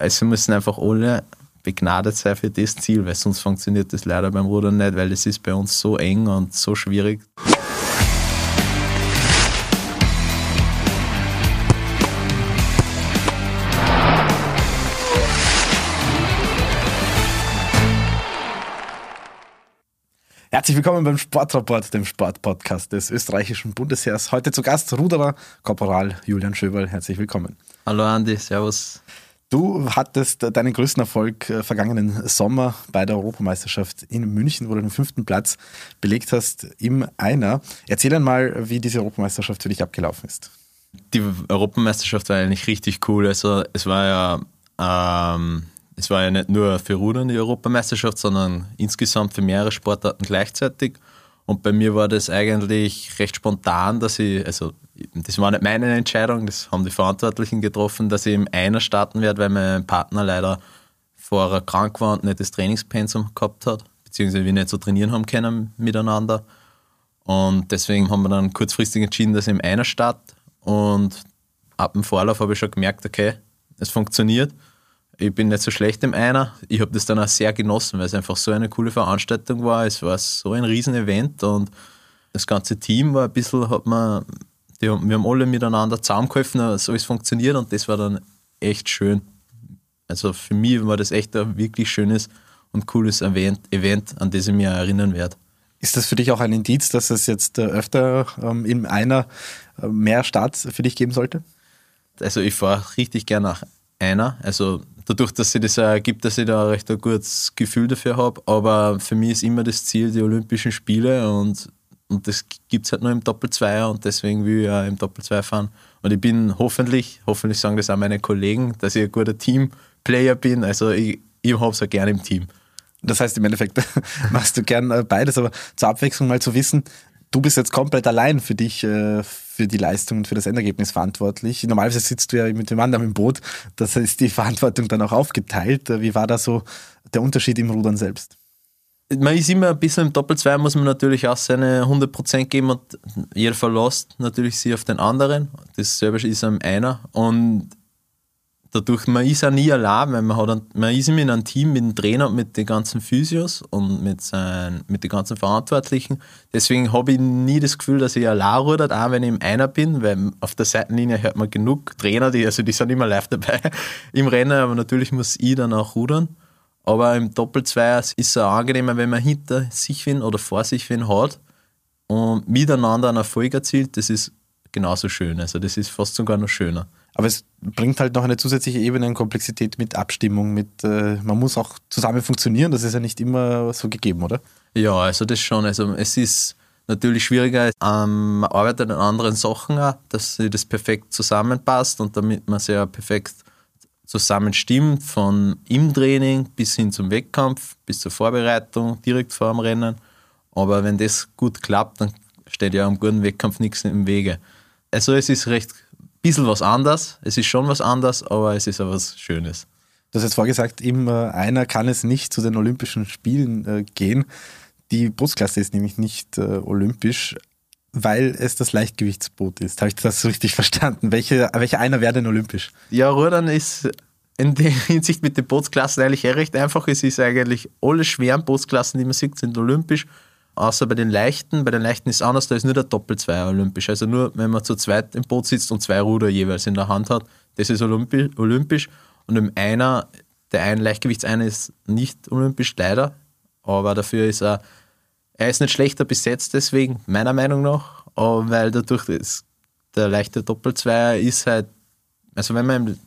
Also müssen einfach alle begnadet sein für das Ziel, weil sonst funktioniert das leider beim Rudern nicht, weil es ist bei uns so eng und so schwierig. Herzlich willkommen beim Sportrapport, dem Sportpodcast des österreichischen Bundesheers. Heute zu Gast Ruderer Korporal Julian Schöberl. Herzlich willkommen. Hallo Andi, Servus. Du hattest deinen größten Erfolg äh, vergangenen Sommer bei der Europameisterschaft in München, wo du den fünften Platz belegt hast im Einer. Erzähl einmal, wie diese Europameisterschaft für dich abgelaufen ist. Die Europameisterschaft war eigentlich richtig cool. Also es war ja ähm, es war ja nicht nur für Rudern die Europameisterschaft, sondern insgesamt für mehrere Sportarten gleichzeitig. Und bei mir war das eigentlich recht spontan, dass ich, also das war nicht meine Entscheidung, das haben die Verantwortlichen getroffen, dass ich im Einer starten werde, weil mein Partner leider vorher krank war und nicht das Trainingspensum gehabt hat, beziehungsweise wir nicht so trainieren haben können miteinander. Und deswegen haben wir dann kurzfristig entschieden, dass ich im Einer starte. Und ab dem Vorlauf habe ich schon gemerkt, okay, es funktioniert ich bin nicht so schlecht im Einer. Ich habe das dann auch sehr genossen, weil es einfach so eine coole Veranstaltung war. Es war so ein Riesen-Event und das ganze Team war ein bisschen, hat man, die, wir haben alle miteinander zusammengeholfen, so es funktioniert und das war dann echt schön. Also für mich war das echt ein wirklich schönes und cooles Event, Event an das ich mich erinnern werde. Ist das für dich auch ein Indiz, dass es jetzt äh, öfter ähm, in einer äh, mehr Starts für dich geben sollte? Also ich fahre richtig gerne nach einer. Also dadurch, dass sich das ergibt, dass ich da recht ein gutes Gefühl dafür habe. Aber für mich ist immer das Ziel die Olympischen Spiele und, und das gibt es halt nur im Doppelzweier und deswegen will ich auch im Doppelzweier fahren. Und ich bin hoffentlich, hoffentlich sagen das auch meine Kollegen, dass ich ein guter Teamplayer bin. Also ich, ich habe es auch gerne im Team. Das heißt, im Endeffekt machst du gern äh, beides, aber zur Abwechslung mal zu wissen, du bist jetzt komplett allein für dich, äh, für die Leistung und für das Endergebnis verantwortlich. Normalerweise sitzt du ja mit dem anderen im Boot, das heißt die Verantwortung dann auch aufgeteilt. Wie war da so der Unterschied im Rudern selbst? Man ist immer ein bisschen im Doppelzwei, muss man natürlich auch seine 100% geben und jeder verlässt natürlich sie auf den anderen. Das selber ist einem einer. Und dadurch, man ist auch nie allein, weil man, hat ein, man ist immer in einem Team mit dem Trainer und mit den ganzen Physios und mit, sein, mit den ganzen Verantwortlichen. Deswegen habe ich nie das Gefühl, dass ich allein rudert, auch wenn ich im Einer bin, weil auf der Seitenlinie hört man genug Trainer, die, also die sind immer live dabei im Rennen, aber natürlich muss ich dann auch rudern. Aber im Doppelzweier ist es auch angenehmer, wenn man hinter sich wen oder vor sich wen hat und miteinander einen Erfolg erzielt. Das ist genauso schön. Also das ist fast sogar noch schöner. Aber es bringt halt noch eine zusätzliche Ebene an Komplexität mit Abstimmung, mit äh, man muss auch zusammen funktionieren, das ist ja nicht immer so gegeben, oder? Ja, also das schon. Also es ist natürlich schwieriger, ähm, man arbeitet an anderen Sachen auch, dass das perfekt zusammenpasst und damit man sehr perfekt zusammenstimmt, von im Training bis hin zum Wettkampf, bis zur Vorbereitung, direkt vor dem Rennen. Aber wenn das gut klappt, dann steht ja am guten Wettkampf nichts im Wege. Also es ist recht bisschen was anders. Es ist schon was anders, aber es ist auch was Schönes. Du hast jetzt vorgesagt, eben äh, einer kann es nicht zu den Olympischen Spielen äh, gehen. Die Bootsklasse ist nämlich nicht äh, olympisch, weil es das Leichtgewichtsboot ist. Habe ich das richtig verstanden? Welche, welche einer wäre denn olympisch? Ja, Rudern ist in der Hinsicht mit den Bootsklassen eigentlich recht einfach. Es ist eigentlich alle schweren Bootsklassen, die man sieht, sind olympisch außer bei den Leichten. Bei den Leichten ist es anders, da ist nur der Doppelzweier olympisch. Also nur, wenn man zu zweit im Boot sitzt und zwei Ruder jeweils in der Hand hat, das ist olympisch. Und im Einer, der ein Leichtgewichtseiner ist nicht olympisch, leider. Aber dafür ist er, er ist nicht schlechter besetzt, deswegen, meiner Meinung nach. weil dadurch ist, der leichte Doppelzweier ist halt, also wenn man im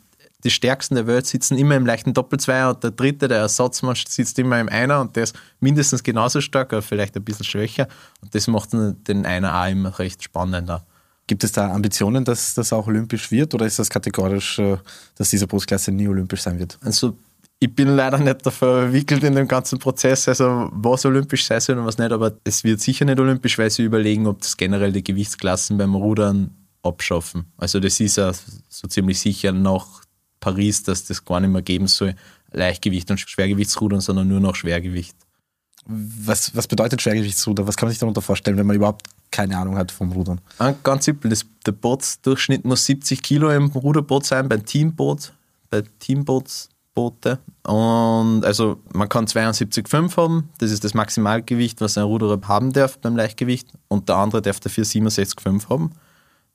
die Stärksten der Welt sitzen immer im leichten Doppelzweier und der dritte, der Ersatzmann, sitzt immer im Einer und der ist mindestens genauso stark, aber vielleicht ein bisschen schwächer. Und das macht den Einer auch immer recht spannender. Gibt es da Ambitionen, dass das auch olympisch wird oder ist das kategorisch, äh, dass diese Brustklasse nie olympisch sein wird? Also ich bin leider nicht dafür verwickelt in dem ganzen Prozess, also was olympisch sein soll und was nicht, aber es wird sicher nicht olympisch, weil sie überlegen, ob das generell die Gewichtsklassen beim Rudern abschaffen. Also das ist ja so ziemlich sicher noch Paris, dass das gar nicht mehr geben soll, Leichtgewicht und Schwergewichtsrudern, sondern nur noch Schwergewicht. Was, was bedeutet Schwergewichtsruder? Was kann man sich darunter vorstellen, wenn man überhaupt keine Ahnung hat vom Rudern? Ah, ganz simpel, das, der Bootsdurchschnitt muss 70 Kilo im Ruderboot sein, beim Teamboot. Bei Teamboot Boote. Und also man kann 72,5 haben, das ist das Maximalgewicht, was ein Ruderer haben darf beim Leichtgewicht. Und der andere darf dafür 67,5 haben.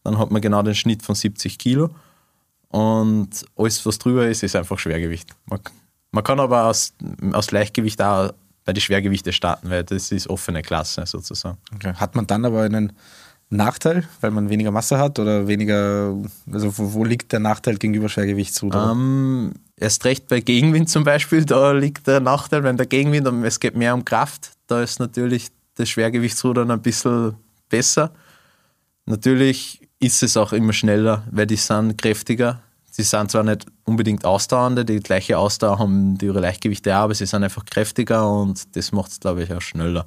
Dann hat man genau den Schnitt von 70 Kilo. Und alles, was drüber ist, ist einfach Schwergewicht. Man, man kann aber aus, aus Leichtgewicht auch bei den Schwergewichten starten, weil das ist offene Klasse sozusagen. Okay. Hat man dann aber einen Nachteil, weil man weniger Masse hat oder weniger, also wo, wo liegt der Nachteil gegenüber Schwergewichtsruder? Ähm, erst recht bei Gegenwind zum Beispiel, da liegt der Nachteil, wenn der Gegenwind, es geht mehr um Kraft, da ist natürlich das Schwergewichtsrudern ein bisschen besser. Natürlich ist es auch immer schneller, weil die sind kräftiger. Sie sind zwar nicht unbedingt ausdauernde, die gleiche Ausdauer haben die ihre Leichtgewichte auch, aber sie sind einfach kräftiger und das macht es, glaube ich, auch schneller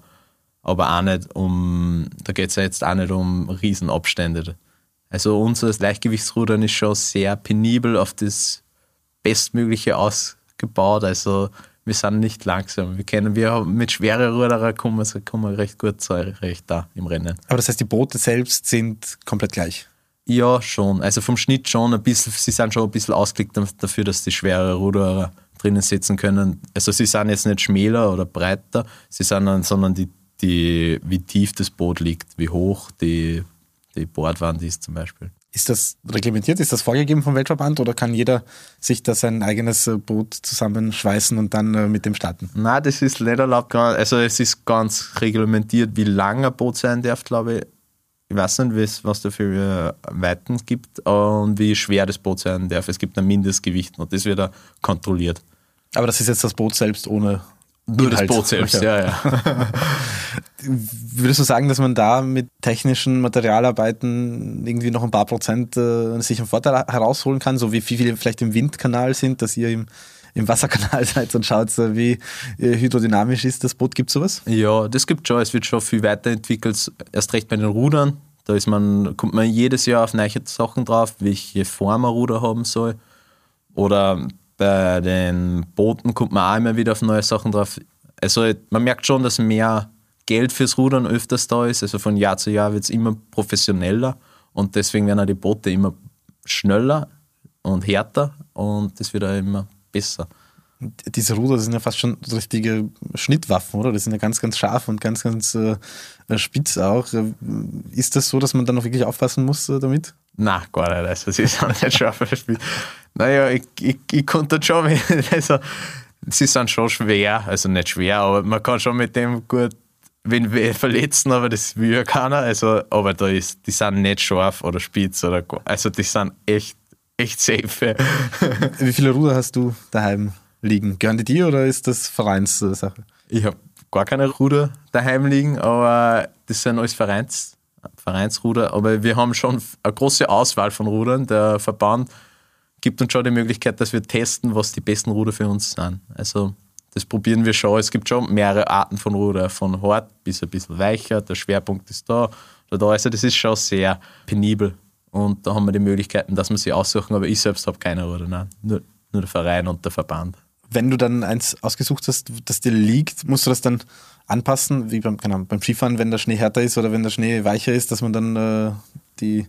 aber auch nicht um, da geht es ja jetzt auch nicht um Riesenabstände. Also unser Leichtgewichtsrudern ist schon sehr penibel auf das Bestmögliche ausgebaut. Also wir sind nicht langsam. Wir kennen, wir mit schweren Ruderer kommen wir, kommen wir recht gut zurecht da im Rennen. Aber das heißt, die Boote selbst sind komplett gleich? Ja, schon. Also vom Schnitt schon ein bisschen, sie sind schon ein bisschen ausgelegt dafür, dass die schwere Ruderer drinnen sitzen können. Also sie sind jetzt nicht schmäler oder breiter, sie sind, sondern die die, wie tief das Boot liegt, wie hoch die, die Bordwand ist zum Beispiel. Ist das reglementiert? Ist das vorgegeben vom Weltverband oder kann jeder sich da sein eigenes äh, Boot zusammenschweißen und dann äh, mit dem starten? Nein, das ist nicht erlaubt. Also es ist ganz reglementiert, wie lang ein Boot sein darf, glaube ich. Ich weiß nicht, was da für Weiten gibt und wie schwer das Boot sein darf. Es gibt ein Mindestgewicht und das wird kontrolliert. Aber das ist jetzt das Boot selbst ohne nur das Boot selbst, ja, ja. Würdest du sagen, dass man da mit technischen Materialarbeiten irgendwie noch ein paar Prozent äh, sich einen Vorteil herausholen kann, so wie viele vielleicht im Windkanal sind, dass ihr im, im Wasserkanal seid und schaut, wie äh, hydrodynamisch ist das Boot? Gibt es sowas? Ja, das gibt schon. Es wird schon viel weiterentwickelt, erst recht bei den Rudern. Da ist man, kommt man jedes Jahr auf neue Sachen drauf, welche Form ein Ruder haben soll. Oder bei den Booten kommt man auch immer wieder auf neue Sachen drauf. Also man merkt schon, dass mehr Geld fürs Rudern öfters da ist. Also von Jahr zu Jahr wird es immer professioneller und deswegen werden auch die Boote immer schneller und härter und das wird auch immer besser. Diese Ruder das sind ja fast schon richtige Schnittwaffen, oder? Die sind ja ganz, ganz scharf und ganz, ganz äh, spitz auch. Ist das so, dass man dann noch wirklich aufpassen muss äh, damit? Nein, gar nicht. Also, sie sind nicht scharf. Naja, ich, ich, ich konnte schon, also, sie sind schon schwer, also nicht schwer, aber man kann schon mit dem gut, wenn wir verletzen, aber das will ja keiner. Also, aber da ist, die sind nicht scharf oder spitz oder, also die sind echt, echt safe. Wie viele Ruder hast du daheim liegen? Gehören die dir oder ist das Vereinssache? Ich habe gar keine Ruder daheim liegen, aber das sind alles Vereins Vereinsruder, aber wir haben schon eine große Auswahl von Rudern. Der Verband gibt uns schon die Möglichkeit, dass wir testen, was die besten Ruder für uns sind. Also das probieren wir schon. Es gibt schon mehrere Arten von Ruder, von hart bis ein bisschen weicher. Der Schwerpunkt ist da oder da. Also das ist schon sehr penibel. Und da haben wir die Möglichkeiten, dass wir sie aussuchen, aber ich selbst habe keine Ruder, nein. Nur, nur der Verein und der Verband. Wenn du dann eins ausgesucht hast, das dir liegt, musst du das dann anpassen, wie beim, genau, beim Skifahren, wenn der Schnee härter ist oder wenn der Schnee weicher ist, dass man dann äh, die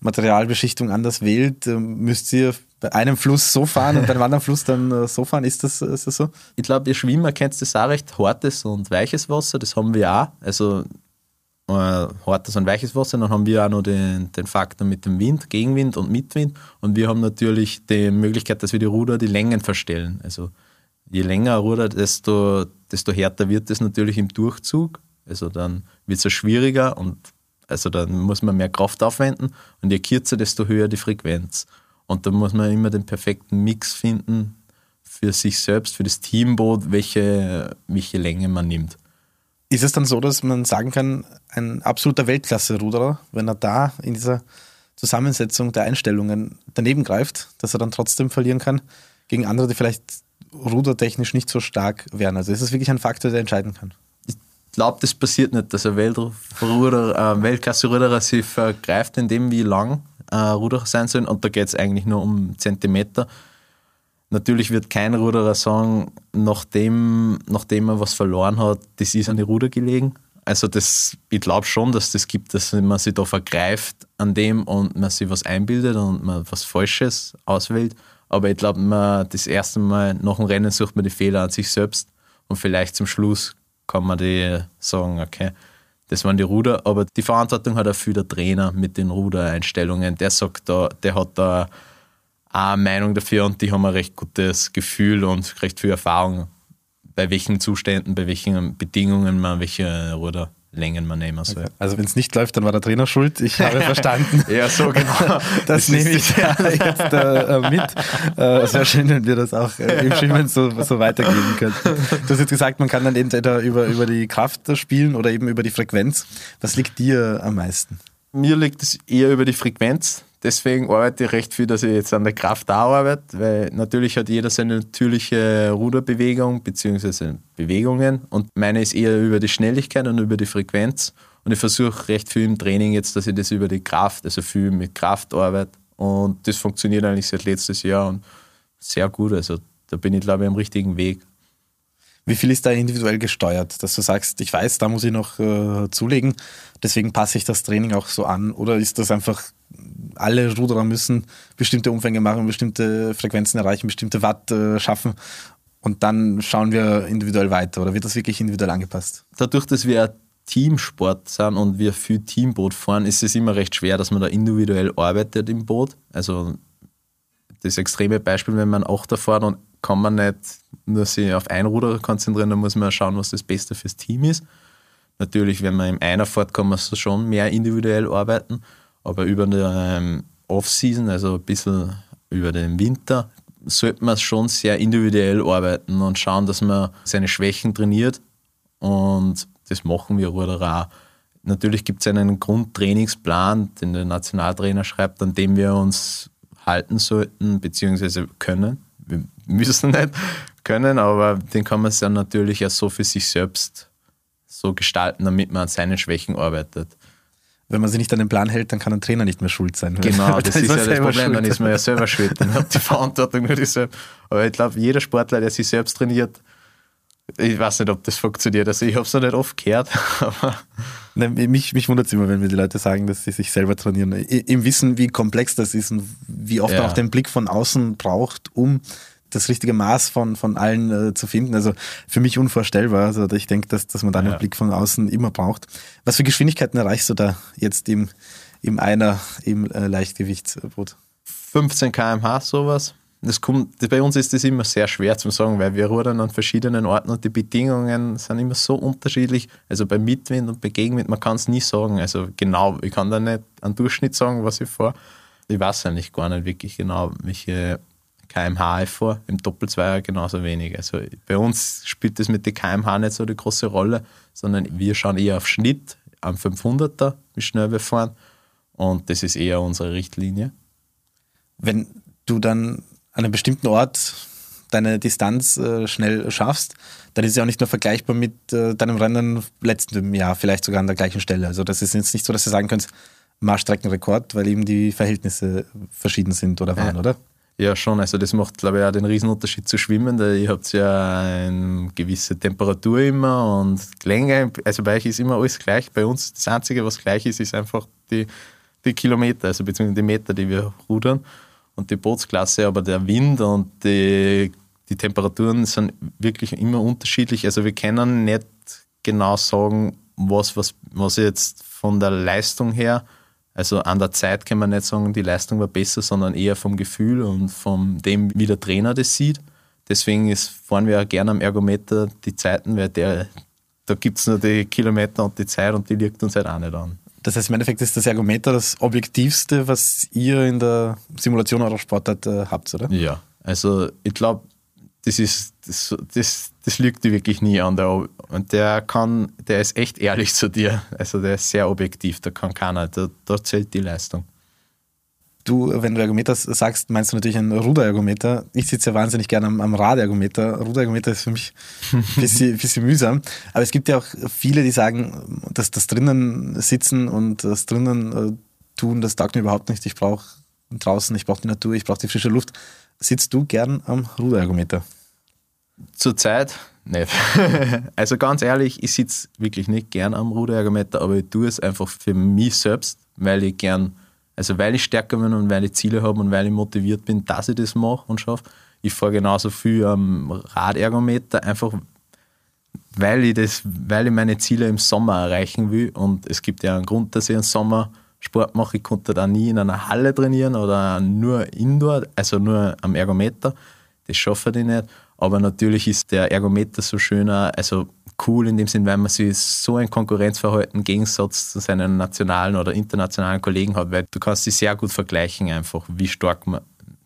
Materialbeschichtung anders wählt. Äh, müsst ihr bei einem Fluss so fahren und bei einem anderen Fluss dann äh, so fahren? Ist das, ist das so? Ich glaube, ihr Schwimmer kennt das auch recht, hartes und weiches Wasser, das haben wir auch. Also äh, hartes und weiches Wasser. Dann haben wir auch noch den, den Faktor mit dem Wind, Gegenwind und Mitwind. Und wir haben natürlich die Möglichkeit, dass wir die Ruder die Längen verstellen. Also je länger ein Ruder, desto, desto härter wird es natürlich im Durchzug. Also dann wird es schwieriger und also dann muss man mehr Kraft aufwenden und je kürzer, desto höher die Frequenz. Und da muss man immer den perfekten Mix finden für sich selbst, für das Teamboot, welche, welche Länge man nimmt. Ist es dann so, dass man sagen kann, ein absoluter Weltklasse-Ruderer, wenn er da in dieser Zusammensetzung der Einstellungen daneben greift, dass er dann trotzdem verlieren kann gegen andere, die vielleicht rudertechnisch nicht so stark wären. Also ist es wirklich ein Faktor, der entscheiden kann. Ich glaube, das passiert nicht, dass ein Weltruder, äh, Weltklasse-Ruderer sich vergreift in dem, wie lang äh, Ruderer sein sollen. Und da geht es eigentlich nur um Zentimeter. Natürlich wird kein Ruderer sagen, nachdem, nachdem er was verloren hat, das ist an die Ruder gelegen. Also das, ich glaube schon, dass das gibt, dass man sich da vergreift an dem und man sich was einbildet und man was Falsches auswählt. Aber ich glaube, das erste Mal nach dem Rennen sucht man die Fehler an sich selbst und vielleicht zum Schluss kann man die sagen, okay, das waren die Ruder, aber die Verantwortung hat auch viel der Trainer mit den Rudereinstellungen. Der sagt da, der hat da eine Meinung dafür und die haben ein recht gutes Gefühl und recht viel Erfahrung, bei welchen Zuständen, bei welchen Bedingungen man welche Ruderlängen man nehmen soll. Okay. Also wenn es nicht läuft, dann war der Trainer schuld. Ich habe verstanden. ja, so genau. Das, das nehme ich jetzt äh, mit. Äh, sehr schön, wenn wir das auch äh, im Schwimmen so, so weitergeben können. Du hast jetzt gesagt, man kann dann entweder über, über die Kraft spielen oder eben über die Frequenz. Was liegt dir am meisten? Mir liegt es eher über die Frequenz. Deswegen arbeite ich recht viel, dass ich jetzt an der Kraft auch arbeite, weil natürlich hat jeder seine natürliche Ruderbewegung bzw. Bewegungen und meine ist eher über die Schnelligkeit und über die Frequenz. Und ich versuche recht viel im Training jetzt, dass ich das über die Kraft, also viel mit Kraft arbeite. Und das funktioniert eigentlich seit letztes Jahr und sehr gut. Also da bin ich, glaube ich, am richtigen Weg. Wie viel ist da individuell gesteuert, dass du sagst, ich weiß, da muss ich noch äh, zulegen, deswegen passe ich das Training auch so an? Oder ist das einfach, alle Ruderer müssen bestimmte Umfänge machen, bestimmte Frequenzen erreichen, bestimmte Watt äh, schaffen und dann schauen wir individuell weiter? Oder wird das wirklich individuell angepasst? Dadurch, dass wir Teamsport sind und wir viel Teamboot fahren, ist es immer recht schwer, dass man da individuell arbeitet im Boot. Also das extreme Beispiel, wenn man Achter fährt und kann man nicht nur sich auf ein Ruder konzentrieren, dann muss man schauen, was das Beste fürs Team ist. Natürlich, wenn man im Einer fährt, kann man so schon mehr individuell arbeiten, aber über die ähm, Off-Season, also ein bisschen über den Winter, sollte man schon sehr individuell arbeiten und schauen, dass man seine Schwächen trainiert und das machen wir Ruderer auch. Natürlich gibt es einen Grundtrainingsplan, den der Nationaltrainer schreibt, an dem wir uns halten sollten bzw. können wir müssen nicht können, aber den kann man dann natürlich auch so für sich selbst so gestalten, damit man an seinen Schwächen arbeitet. Wenn man sich nicht an den Plan hält, dann kann ein Trainer nicht mehr schuld sein. Genau, das ist ja das Problem, schuld. dann ist man ja selber schuld. Dann hat die Verantwortung nur dieselbe. Aber ich glaube, jeder Sportler, der sich selbst trainiert, ich weiß nicht, ob das funktioniert. Also ich habe es noch nicht oft gehört. Nein, mich mich wundert es immer, wenn mir die Leute sagen, dass sie sich selber trainieren. Im Wissen, wie komplex das ist und wie oft ja. man auch den Blick von außen braucht, um das richtige Maß von, von allen äh, zu finden. Also für mich unvorstellbar. Also ich denke, dass, dass man da ja. einen Blick von außen immer braucht. Was für Geschwindigkeiten erreichst du da jetzt im, im Einer, im äh, Leichtgewichtsboot? 15 km/h sowas das kommt, bei uns ist das immer sehr schwer zu sagen, weil wir rudern an verschiedenen Orten und die Bedingungen sind immer so unterschiedlich. Also bei Mitwind und bei Gegenwind, man kann es nie sagen. Also genau, ich kann da nicht einen Durchschnitt sagen, was ich fahre. Ich weiß eigentlich gar nicht wirklich genau, welche kmh fahre. Im Doppelzweier genauso wenig. Also bei uns spielt das mit den kmh nicht so die große Rolle, sondern wir schauen eher auf Schnitt am 500er, wie schnell wir fahren. Und das ist eher unsere Richtlinie. Wenn du dann an einem bestimmten Ort deine Distanz äh, schnell schaffst, dann ist es ja auch nicht nur vergleichbar mit äh, deinem Rennen letzten Jahr, vielleicht sogar an der gleichen Stelle. Also das ist jetzt nicht so, dass du sagen könntest, Marschstreckenrekord, weil eben die Verhältnisse verschieden sind oder waren, ja. oder? Ja, schon. Also das macht, glaube ich, auch den Riesenunterschied zu schwimmen. Da ihr habt ja eine gewisse Temperatur immer und Länge. Also bei euch ist immer alles gleich. Bei uns das Einzige, was gleich ist, ist einfach die, die Kilometer, also beziehungsweise die Meter, die wir rudern und die Bootsklasse, aber der Wind und die, die Temperaturen sind wirklich immer unterschiedlich. Also wir können nicht genau sagen, was, was, was jetzt von der Leistung her, also an der Zeit kann man nicht sagen, die Leistung war besser, sondern eher vom Gefühl und von dem, wie der Trainer das sieht. Deswegen ist, fahren wir auch gerne am Ergometer die Zeiten, weil der, da gibt es nur die Kilometer und die Zeit und die liegt uns halt auch nicht an. Das heißt, im Endeffekt ist das Ergometer das Objektivste, was ihr in der Simulation eurer Sportart äh, habt, oder? Ja, also ich glaube, das ist das, das, das lügt dir wirklich nie an. Der, und der kann, der ist echt ehrlich zu dir. Also der ist sehr objektiv, da kann keiner, da, da zählt die Leistung. Du, wenn du Ergometer sagst, meinst du natürlich ein Ruderergometer. Ich sitze ja wahnsinnig gerne am, am Radergometer. Ruderergometer ist für mich ein bisschen, bisschen mühsam. Aber es gibt ja auch viele, die sagen, dass das drinnen sitzen und das drinnen äh, tun, das taugt mir überhaupt nicht. Ich brauche draußen, ich brauche die Natur, ich brauche die frische Luft. Sitzt du gern am Ruderergometer? Zurzeit nicht. also ganz ehrlich, ich sitze wirklich nicht gern am Ruderergometer, aber ich tue es einfach für mich selbst, weil ich gern Also weil ich stärker bin und weil ich Ziele habe und weil ich motiviert bin, dass ich das mache und schaffe. Ich fahre genauso viel am Radergometer, einfach weil ich, das, weil ich meine Ziele im Sommer erreichen will. Und es gibt ja einen Grund, dass ich einen Sommer Sport mache. Ich konnte da nie in einer Halle trainieren oder nur Indoor, also nur am Ergometer. Das schaffe ich nicht. Aber natürlich ist der Ergometer so schöner, also cool in dem Sinn, weil man sich so ein Konkurrenzverhalten im Gegensatz zu seinen nationalen oder internationalen Kollegen hat, weil du kannst sie sehr gut vergleichen einfach, wie stark man,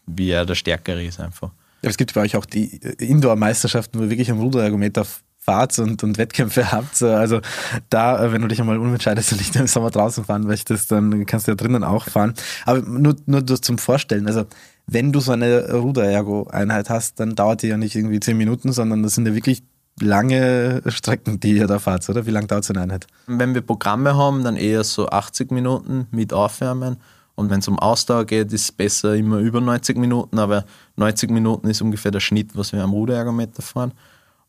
wie er der Stärkere ist einfach. Ja, es gibt bei euch auch die Indoor-Meisterschaften, wo ihr wirklich am Ruderergometer fahrt und, und Wettkämpfe habt. Also da, äh, wenn du dich einmal umentscheidest und nicht im Sommer draußen fahren möchtest, dann kannst du ja drinnen auch fahren. Aber nur, nur zum Vorstellen, also wenn du so eine Ruder-Ergo-Einheit hast, dann dauert die ja nicht irgendwie zehn Minuten, sondern das sind ja wirklich lange Strecken, die ihr da fahrt, oder? Wie lange dauert so eine Einheit? Wenn wir Programme haben, dann eher so 80 Minuten mit Aufwärmen. Und wenn es um Ausdauer geht, ist es besser immer über 90 Minuten, aber 90 Minuten ist ungefähr der Schnitt, was wir am Ruderergometer fahren.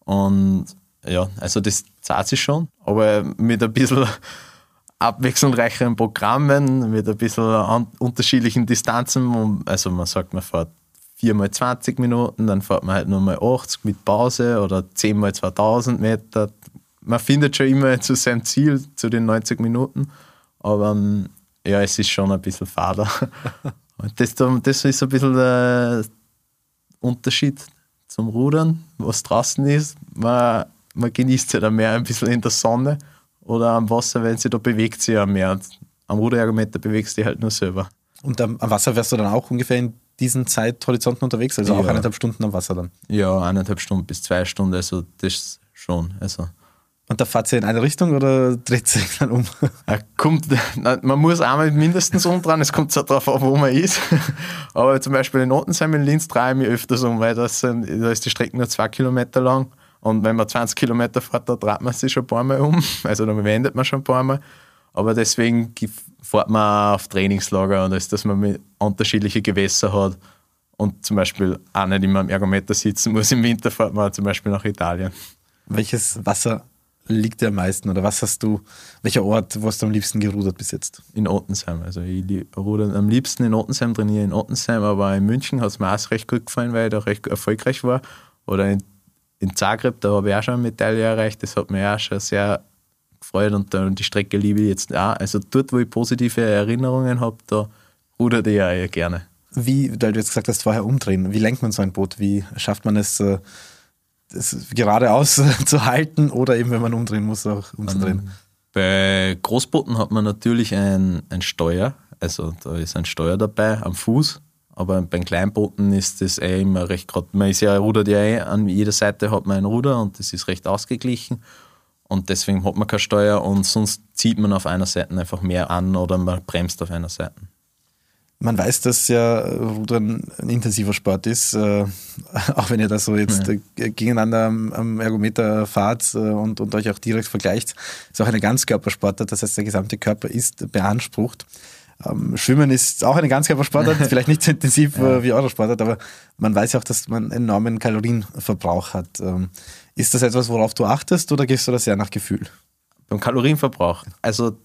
Und ja, also das zahlt sich schon, aber mit ein bisschen abwechslungsreicheren Programmen, mit ein bisschen unterschiedlichen Distanzen. Also man sagt, man fährt 4 mal 20 Minuten, dann fährt man halt nur mal 80 mit Pause oder 10 mal 2000 Meter. Man findet schon immer zu seinem Ziel, zu den 90 Minuten, aber ähm, ja, es ist schon ein bisschen fader. Und das, das ist ein bisschen der Unterschied zum Rudern, was draußen ist. Man, man genießt ja dann mehr ein bisschen in der Sonne oder am Wasser, wenn sie da bewegt sich ja mehr. Am Ruderergometer bewegst du dich halt nur selber. Und am, Wasser wärst du dann auch ungefähr in diesen Zeithorizonten unterwegs, also auch eineinhalb Stunden am Wasser dann? Ja, eineinhalb Stunden bis zwei Stunden, also das schon. Also. Und da fahrt ihr in eine Richtung oder dreht sich dann um? Kommt, man muss einmal mindestens umdrehen, es kommt so darauf an, wo man ist. Aber zum Beispiel in Ottensheim in Linz drehe ich mich öfters um, weil das da ist die Strecke nur zwei Kilometer lang. Und wenn man 20 Kilometer fährt, da dreht man sich schon ein paar Mal um. Also da wendet man schon ein paar Mal. Aber deswegen fährt man auf Trainingslager und ist, dass man mit unterschiedliche Gewässer hat und zum Beispiel auch nicht immer am Ergometer sitzen muss. Im Winter fährt man zum Beispiel nach Italien. Welches Wasser liegt dir am meisten oder was hast du, welcher Ort, wo hast du am liebsten gerudert bis jetzt? In Ottensheim. Also ich rudere am liebsten in Ottensheim, trainiere in Ottensheim, aber in München hat es mir auch recht gut gefallen, weil ich da recht erfolgreich war. Oder in, in Zagreb, da habe ich auch schon eine Medaille erreicht. Das hat mir auch schon sehr gefreut und, und die Strecke liebe ich jetzt auch. Also dort, wo ich positive Erinnerungen habe, da rudert ich ja gerne. Wie, weil du jetzt gesagt hast, vorher umdrehen, wie lenkt man so ein Boot? Wie schafft man es, äh, das geradeaus zu halten oder eben, wenn man umdrehen muss, auch umzudrehen? Um, bei Großbooten hat man natürlich ein, ein Steuer, also da ist ein Steuer dabei am Fuß, aber bei Kleinbooten ist das eh immer recht gerade, man ist ja, rudert ja eh, an jeder Seite hat man ein Ruder und das ist recht ausgeglichen und deswegen hat man keine Steuer und sonst zieht man auf einer Seite einfach mehr an oder man bremst auf einer Seite. Man weiß, dass ja Rudern ein intensiver Sport ist, äh, auch wenn ihr da so jetzt ja. Äh, gegeneinander am, am, Ergometer fahrt äh, und, und euch auch direkt vergleicht. Ist auch eine Ganzkörpersportart, das heißt, der gesamte Körper ist beansprucht. Ähm, Schwimmen ist auch eine Ganzkörpersportart, vielleicht nicht so intensiv ja. wie eure Sportart, aber man weiß ja auch, dass man einen enormen Kalorienverbrauch hat. Ähm, ist das etwas, worauf du achtest oder gehst du das sehr nach Gefühl? Beim Kalorienverbrauch. Also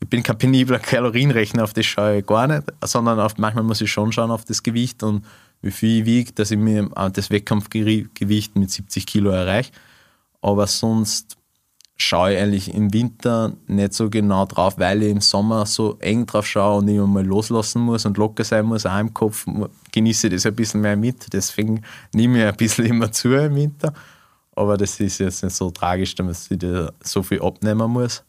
ich bin kein penibler Kalorienrechner, auf das schaue ich gar nicht, sondern auf, manchmal muss ich schon schauen auf das Gewicht und wie viel ich wiege, dass ich mir das Wettkampfgewicht mit 70 Kilo erreiche. Aber sonst schaue ich eigentlich im Winter nicht so genau drauf, weil ich im Sommer so eng drauf schaue und ich mal loslassen muss und locker sein muss, auch im Kopf, genieße ich das ein bisschen mehr mit. Deswegen nehme ich ein bisschen immer zu im Winter. Aber das ist jetzt nicht so tragisch, dass ich da so viel abnehmen muss.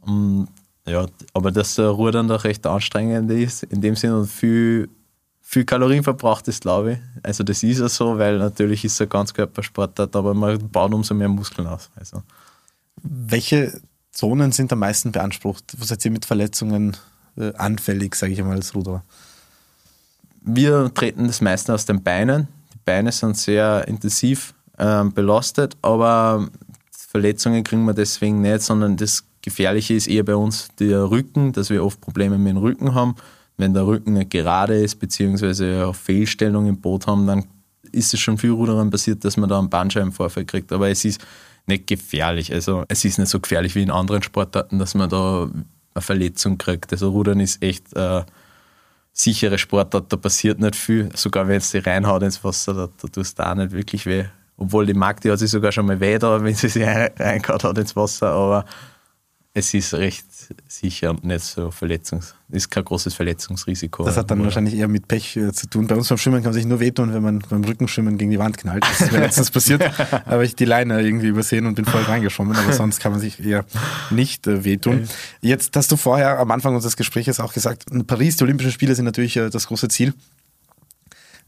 Und ja, aber dass der Rudern doch recht anstrengend ist, in dem Sinne und viel, viel Kalorien verbraucht ist, glaube ich. Also das ist ja so, weil natürlich ist es ein Ganzkörpersportart, aber man baut umso mehr Muskeln aus. Also. Welche Zonen sind am meisten beansprucht? Wo seid ihr mit Verletzungen äh, anfällig, sage ich einmal als Ruderer? Wir treten das meiste aus den Beinen. Die Beine sind sehr intensiv ähm, belastet, aber Verletzungen kriegen wir deswegen nicht, sondern das Gefährliche ist eher bei uns der Rücken, dass wir oft Probleme mit dem Rücken haben. Wenn der Rücken nicht gerade ist, beziehungsweise auf Fehlstellung im Boot haben, dann ist es schon viel Ruderern passiert, dass man da einen Bandscheibenvorfall kriegt. Aber es ist nicht gefährlich. Also es ist nicht so gefährlich wie in anderen Sportarten, dass man da eine Verletzung kriegt. Also Rudern ist echt äh, sichere Sportart, da passiert nicht viel. Sogar wenn es die reinhaut ins Wasser, da, da tust du auch nicht wirklich weh. Obwohl die Magdi hat sich sogar schon mal weh da, wenn sie sich reingehauen hat ins Wasser, aber es ist recht sicher und nicht so verletzungs ist kein großes Verletzungsrisiko. Das hat dann wahrscheinlich eher mit Pech äh, zu tun. Bei uns beim Schwimmen kann man sich nur wehtun, wenn man beim Rückenschwimmen gegen die Wand knallt. Das ist mir letztens passiert. habe ich die Leine irgendwie übersehen und bin voll reingeschwommen, aber sonst kann man sich eher nicht äh, wehtun. Jetzt hast du vorher am Anfang unseres Gesprächs auch gesagt, Paris, die Olympischen Spiele sind natürlich äh, das große Ziel.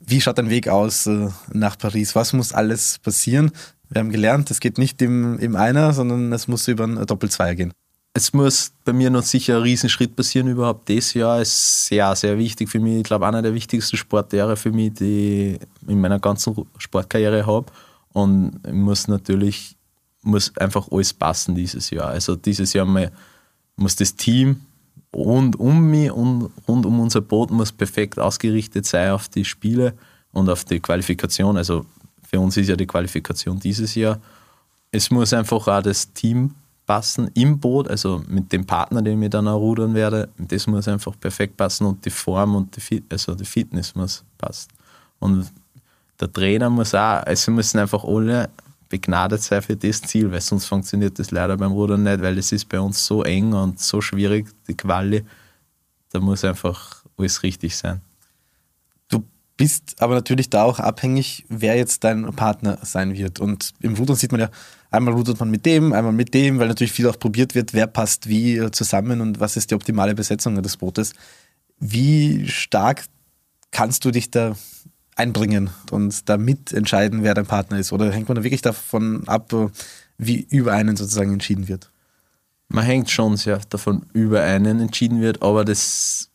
Wie schaut dein Weg aus äh, nach Paris? Was muss alles passieren? Wir haben gelernt, es geht nicht im, im Einer, sondern es muss über ein Doppelzweier gehen es muss bei mir noch sicher ein Riesenschritt passieren überhaupt dieses Jahr. Ist sehr, sehr wichtig für mich. Ich glaube, einer der wichtigsten Sportjahre für mich, die ich in meiner ganzen Sportkarriere habe. Und ich muss natürlich muss einfach alles passen dieses Jahr. Also dieses Jahr mal, muss das Team rund um mich und rund um unser Boot muss perfekt ausgerichtet sein auf die Spiele und auf die Qualifikation. Also für uns ist ja die Qualifikation dieses Jahr. Es muss einfach auch das Team passen im Boot, also mit dem Partner, den ich dann auch rudern werde, das muss einfach perfekt passen und die Form und die, Fit also die Fitness muss passen. Und der Trainer muss auch, also müssen einfach alle begnadet sein für das Ziel, weil sonst funktioniert das leider beim Rudern nicht, weil es ist bei uns so eng und so schwierig, die Quali. Da muss einfach alles richtig sein. Bist aber natürlich da auch abhängig, wer jetzt dein Partner sein wird. Und im Rudern sieht man ja, einmal rudert man mit dem, einmal mit dem, weil natürlich viel auch probiert wird, wer passt wie äh, zusammen und was ist die optimale Besetzung des Bootes. Wie stark kannst du dich da einbringen und da mitentscheiden, wer dein Partner ist? Oder hängt man da wirklich davon ab, äh, wie über einen sozusagen entschieden wird? Man hängt schon sehr davon über einen entschieden wird, aber das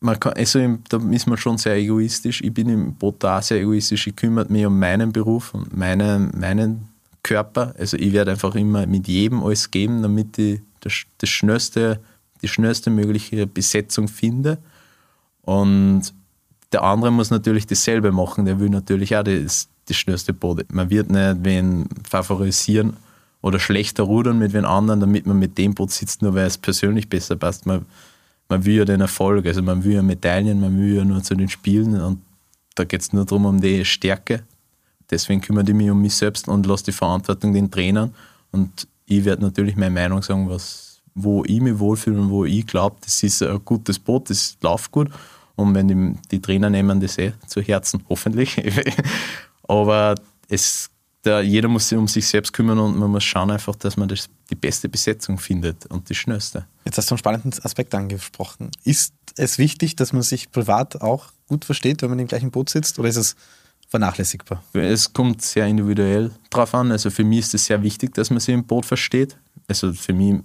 man kann, also da ist man schon sehr egoistisch. Ich bin im Boot da sehr egoistisch. Ich kümmere mich um meinen Beruf und meinen, meinen Körper. Also ich werde einfach immer mit jedem alles geben, damit ich das, das schnellste, die schnellste mögliche Besetzung finde. Und der andere muss natürlich dasselbe machen. Der will natürlich auch das, das schnellste Boot. Man wird nicht wen favorisieren oder schlechter rudern mit wen anderen, damit man mit dem Boot sitzt, nur weil es persönlich besser passt. Man, man will ja den Erfolg, also man will ja Medaillen, man will ja nur zu den Spielen und da geht es nur darum, um die Stärke Deswegen kümmere ich mich um mich selbst und lasse die Verantwortung den Trainern. Und ich werde natürlich meine Meinung sagen, was, wo ich mich wohlfühle und wo ich glaube, das ist ein gutes Boot, das läuft gut. Und wenn die, die Trainer nehmen das eh zu Herzen, hoffentlich. Aber es, der, jeder muss sich um sich selbst kümmern und man muss schauen einfach, dass man das, die beste Besetzung findet und die schnellste. Jetzt hast du einen spannenden Aspekt angesprochen. Ist es wichtig, dass man sich privat auch gut versteht, wenn man im gleichen Boot sitzt? Oder ist es vernachlässigbar? Es kommt sehr individuell drauf an. Also für mich ist es sehr wichtig, dass man sich im Boot versteht. Also für mich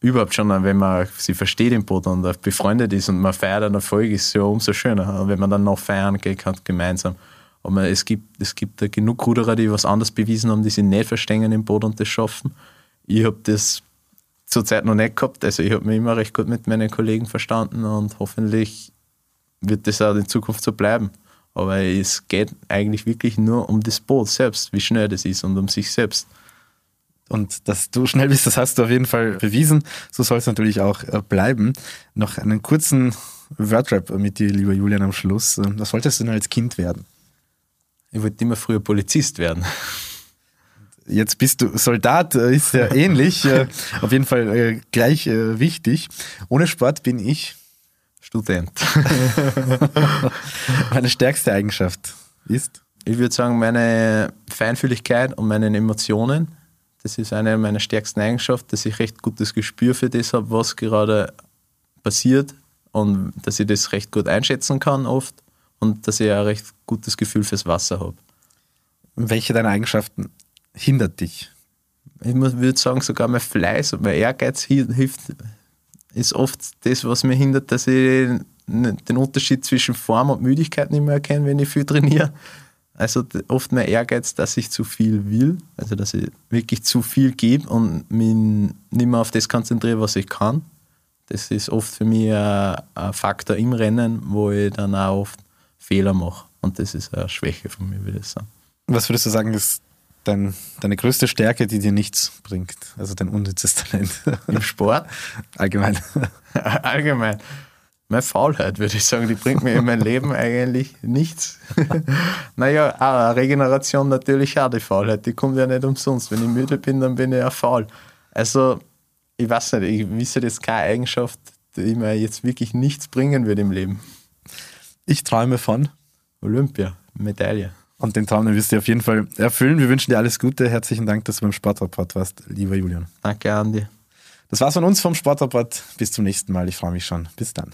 überhaupt schon, wenn man sie versteht im Boot und befreundet ist und man feiert einen Erfolg, ist es ja umso schöner, wenn man dann noch feiern geht kann, gemeinsam. Aber es gibt, es gibt genug Ruderer, die was anderes bewiesen haben, die sich nicht verstehen im Boot und das schaffen. Ich habe das zurzeit noch nicht gehabt. Also ich habe mich immer recht gut mit meinen Kollegen verstanden und hoffentlich wird das auch in Zukunft so bleiben. Aber es geht eigentlich wirklich nur um das Boot selbst, wie schnell das ist und um sich selbst. Und dass du schnell bist, das hast du auf jeden Fall bewiesen. So soll es natürlich auch äh, bleiben. Noch einen kurzen Wordrap mit dir, lieber Julian, am Schluss. Ähm, was wolltest du denn als Kind werden? Ich wollte immer früher Polizist werden. Jetzt bist du Soldat, äh, ist ja ähnlich. Äh, auf jeden Fall gleich wichtig. Ohne Sport bin ich Student. meine stärkste Eigenschaft ist? Ich würde sagen, meine Feinfühligkeit und meine Emotionen. Das ist eine meiner stärksten Eigenschaften, dass ich recht gutes Gespür für das habe, was gerade passiert und dass ich das recht gut einschätzen kann oft und dass ich ein recht gutes Gefühl fürs Wasser habe. Welche deiner Eigenschaften hindert dich? Ich würde sagen, sogar mein Fleiß und mein Ehrgeiz hilft, ist oft das, was mir hindert, dass ich den Unterschied zwischen Form und Müdigkeit nicht mehr erkenne, wenn ich viel trainiere. Also oft mein Ehrgeiz, dass ich zu viel will, also dass ich wirklich zu viel gebe und mich nicht mehr auf das konzentriere, was ich kann. Das ist oft für mich ein, ein Faktor im Rennen, wo ich dann auch oft Fehler mache. Und das ist eine Schwäche von mir, würde ich sagen. Was würdest du sagen, ist dein, deine größte Stärke, die dir nichts bringt? Also dein unnützes Talent. Im Sport? Allgemein. Allgemein. Meine Faulheit, würde ich sagen, die bringt mir in mein Leben eigentlich nichts. naja, auch Regeneration natürlich auch die Faulheit, die kommt ja nicht umsonst. Wenn ich müde bin, dann bin ich ja faul. Also, ich weiß nicht, ich wisse das keine Eigenschaft, die mir jetzt wirklich nichts bringen würde im Leben. Ich träume von Olympia, Medaille. Und den Traum den wirst du auf jeden Fall erfüllen. Wir wünschen dir alles Gute. Herzlichen Dank, dass du beim Sportrapport warst, lieber Julian. Danke, Andi. Das war's von uns vom Sportrapport. Bis zum nächsten Mal. Ich freue mich schon. Bis dann.